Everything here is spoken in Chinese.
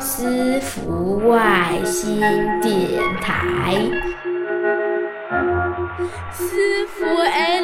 私服外星电台。私服诶